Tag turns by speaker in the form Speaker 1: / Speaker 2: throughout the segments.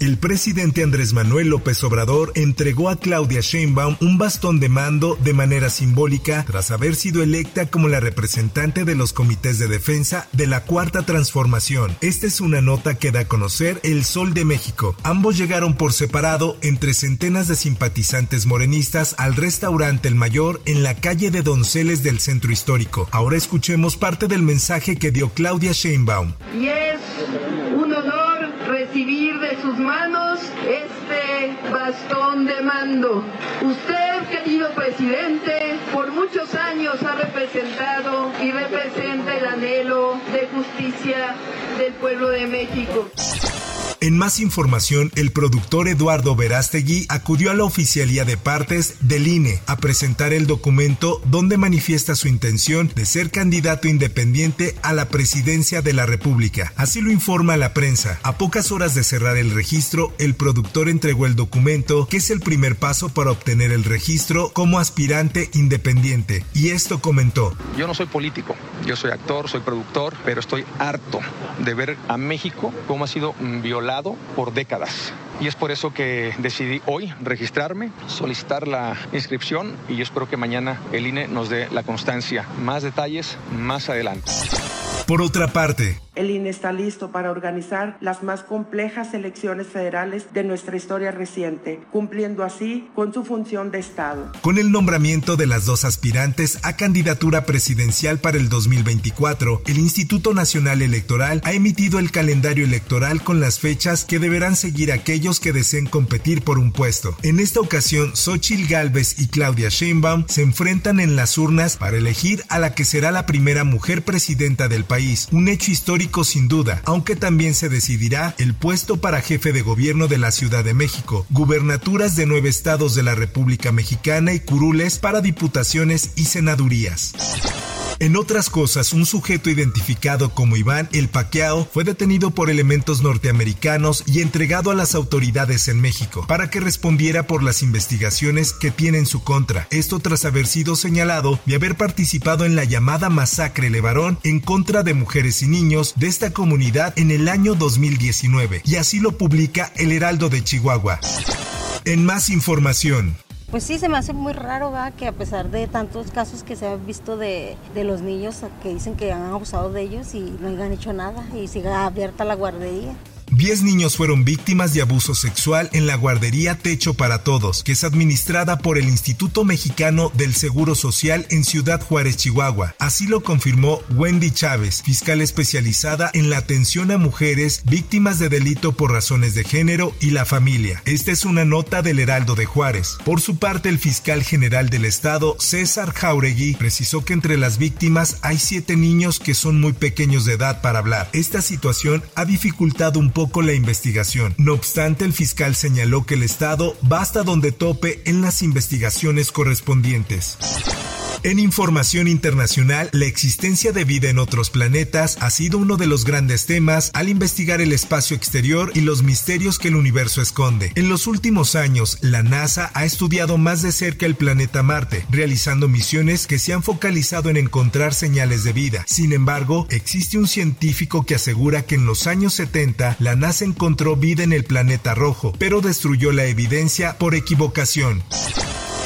Speaker 1: El presidente Andrés Manuel López Obrador entregó a Claudia Sheinbaum un bastón de mando de manera simbólica tras haber sido electa como la representante de los comités de defensa de la Cuarta Transformación. Esta es una nota que da a conocer El Sol de México. Ambos llegaron por separado entre centenas de simpatizantes morenistas al restaurante El Mayor en la calle de Donceles del centro histórico. Ahora escuchemos parte del mensaje que dio Claudia Sheinbaum.
Speaker 2: Y es un honor recibir sus manos este bastón de mando. Usted, querido presidente, por muchos años ha representado y representa el anhelo de justicia del pueblo de México.
Speaker 1: En más información, el productor Eduardo Verástegui acudió a la oficialía de partes del INE a presentar el documento donde manifiesta su intención de ser candidato independiente a la presidencia de la República. Así lo informa la prensa. A pocas horas de cerrar el registro, el productor entregó el documento, que es el primer paso para obtener el registro como aspirante independiente. Y esto comentó.
Speaker 3: Yo no soy político, yo soy actor, soy productor, pero estoy harto de ver a México cómo ha sido violado por décadas. Y es por eso que decidí hoy registrarme, solicitar la inscripción y yo espero que mañana el INE nos dé la constancia. Más detalles más adelante.
Speaker 1: Por otra parte,
Speaker 4: el INE está listo para organizar las más complejas elecciones federales de nuestra historia reciente, cumpliendo así con su función de Estado.
Speaker 1: Con el nombramiento de las dos aspirantes a candidatura presidencial para el 2024, el Instituto Nacional Electoral ha emitido el calendario electoral con las fechas que deberán seguir aquellos que deseen competir por un puesto. En esta ocasión, Xochil Gálvez y Claudia Sheinbaum se enfrentan en las urnas para elegir a la que será la primera mujer presidenta del país, un hecho histórico sin duda, aunque también se decidirá el puesto para jefe de gobierno de la Ciudad de México, gubernaturas de nueve estados de la República Mexicana y curules para diputaciones y senadurías. En otras cosas, un sujeto identificado como Iván El Paqueao fue detenido por elementos norteamericanos y entregado a las autoridades en México para que respondiera por las investigaciones que tiene en su contra. Esto tras haber sido señalado de haber participado en la llamada masacre Levarón en contra de mujeres y niños de esta comunidad en el año 2019. Y así lo publica El Heraldo de Chihuahua. En más información,
Speaker 5: pues sí, se me hace muy raro ¿verdad? que a pesar de tantos casos que se han visto de, de, los niños que dicen que han abusado de ellos y no hayan hecho nada y siga abierta la guardería.
Speaker 1: 10 niños fueron víctimas de abuso sexual en la guardería Techo para Todos, que es administrada por el Instituto Mexicano del Seguro Social en Ciudad Juárez, Chihuahua. Así lo confirmó Wendy Chávez, fiscal especializada en la atención a mujeres víctimas de delito por razones de género y la familia. Esta es una nota del Heraldo de Juárez. Por su parte, el fiscal general del estado, César Jauregui, precisó que entre las víctimas hay siete niños que son muy pequeños de edad para hablar. Esta situación ha dificultado un poco la investigación. No obstante, el fiscal señaló que el Estado basta donde tope en las investigaciones correspondientes. En información internacional, la existencia de vida en otros planetas ha sido uno de los grandes temas al investigar el espacio exterior y los misterios que el universo esconde. En los últimos años, la NASA ha estudiado más de cerca el planeta Marte, realizando misiones que se han focalizado en encontrar señales de vida. Sin embargo, existe un científico que asegura que en los años 70 la NASA encontró vida en el planeta rojo, pero destruyó la evidencia por equivocación.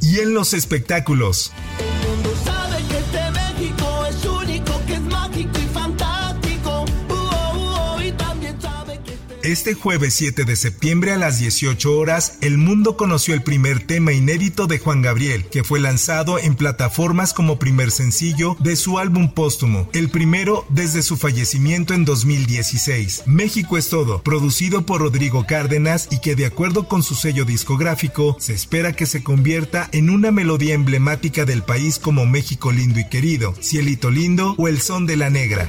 Speaker 1: Y en los espectáculos. Este jueves 7 de septiembre a las 18 horas, el mundo conoció el primer tema inédito de Juan Gabriel, que fue lanzado en plataformas como primer sencillo de su álbum póstumo, el primero desde su fallecimiento en 2016. México es todo, producido por Rodrigo Cárdenas y que de acuerdo con su sello discográfico, se espera que se convierta en una melodía emblemática del país como México lindo y querido, Cielito lindo o El son de la negra.